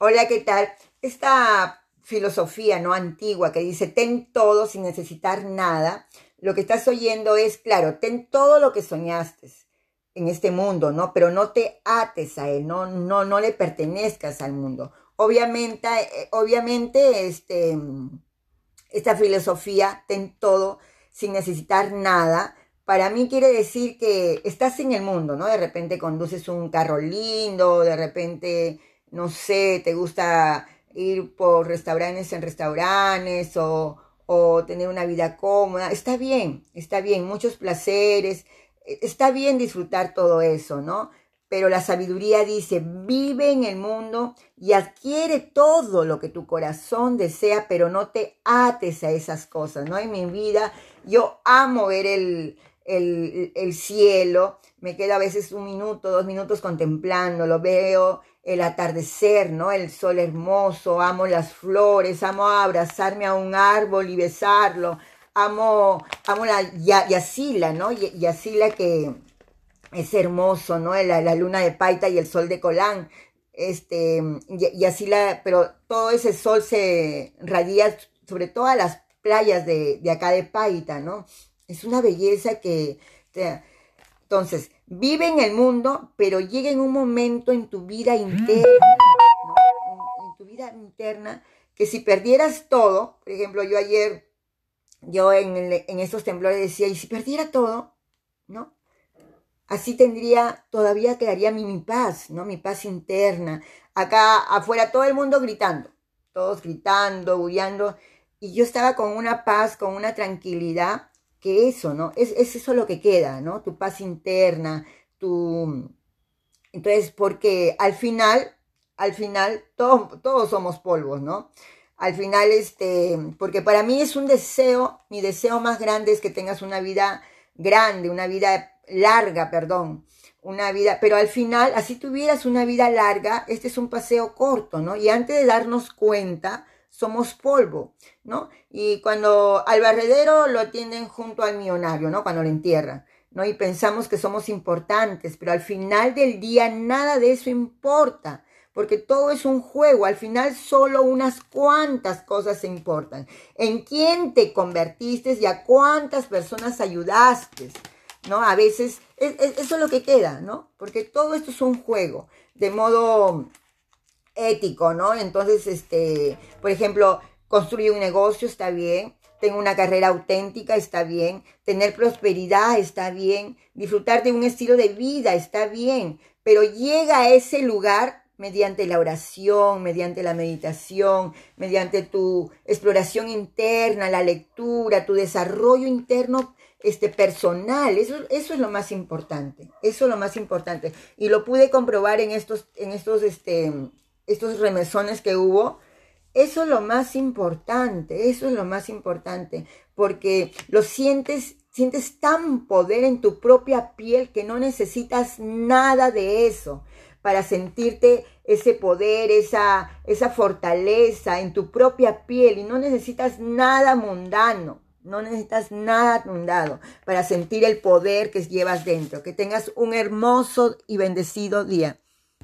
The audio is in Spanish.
Hola, ¿qué tal? Esta filosofía no antigua que dice ten todo sin necesitar nada, lo que estás oyendo es, claro, ten todo lo que soñaste en este mundo, ¿no? Pero no te ates a él, no, no, no le pertenezcas al mundo. Obviamente, eh, obviamente, este, esta filosofía, ten todo sin necesitar nada, para mí quiere decir que estás en el mundo, ¿no? De repente conduces un carro lindo, de repente no sé, te gusta ir por restaurantes en restaurantes o, o tener una vida cómoda, está bien, está bien, muchos placeres, e, está bien disfrutar todo eso, ¿no? Pero la sabiduría dice, vive en el mundo y adquiere todo lo que tu corazón desea, pero no te ates a esas cosas, ¿no? En mi vida yo amo ver el, el, el cielo, me quedo a veces un minuto, dos minutos contemplando, lo veo el atardecer, ¿no? El sol hermoso, amo las flores, amo abrazarme a un árbol y besarlo, amo, amo la Yasila, ¿no? Yasila que es hermoso, ¿no? La, la, luna de Paita y el sol de Colán, este, Yasila, pero todo ese sol se radia sobre todas las playas de, de acá de Paita, ¿no? Es una belleza que... entonces, Vive en el mundo, pero llega en un momento en tu vida interna, en, tu vida interna, que si perdieras todo, por ejemplo, yo ayer, yo en, en estos temblores decía, ¿y si perdiera todo? ¿No? Así tendría, todavía quedaría mi, mi paz, ¿no? Mi paz interna. Acá afuera todo el mundo gritando, todos gritando, bullando, y yo estaba con una paz, con una tranquilidad que eso, ¿no? Es, es eso lo que queda, ¿no? Tu paz interna, tu... Entonces, porque al final, al final, todos, todos somos polvos, ¿no? Al final, este, porque para mí es un deseo, mi deseo más grande es que tengas una vida grande, una vida larga, perdón, una vida, pero al final, así tuvieras una vida larga, este es un paseo corto, ¿no? Y antes de darnos cuenta, somos polvo, ¿no? Y cuando al barredero lo atienden junto al millonario, ¿no? Cuando lo entierran, ¿no? Y pensamos que somos importantes, pero al final del día nada de eso importa, porque todo es un juego, al final solo unas cuantas cosas se importan. En quién te convertiste y a cuántas personas ayudaste, ¿no? A veces eso es lo que queda, ¿no? Porque todo esto es un juego, de modo ético, ¿no? Entonces, este, por ejemplo, construir un negocio está bien, tengo una carrera auténtica está bien, tener prosperidad está bien, disfrutar de un estilo de vida está bien, pero llega a ese lugar mediante la oración, mediante la meditación, mediante tu exploración interna, la lectura, tu desarrollo interno este personal, eso, es lo más importante, eso es lo más importante. Y lo pude comprobar en estos, en estos, este, estos remesones que hubo, eso es lo más importante, eso es lo más importante, porque lo sientes, sientes tan poder en tu propia piel que no necesitas nada de eso para sentirte ese poder, esa, esa fortaleza en tu propia piel y no necesitas nada mundano. No necesitas nada mundano para sentir el poder que llevas dentro. Que tengas un hermoso y bendecido día.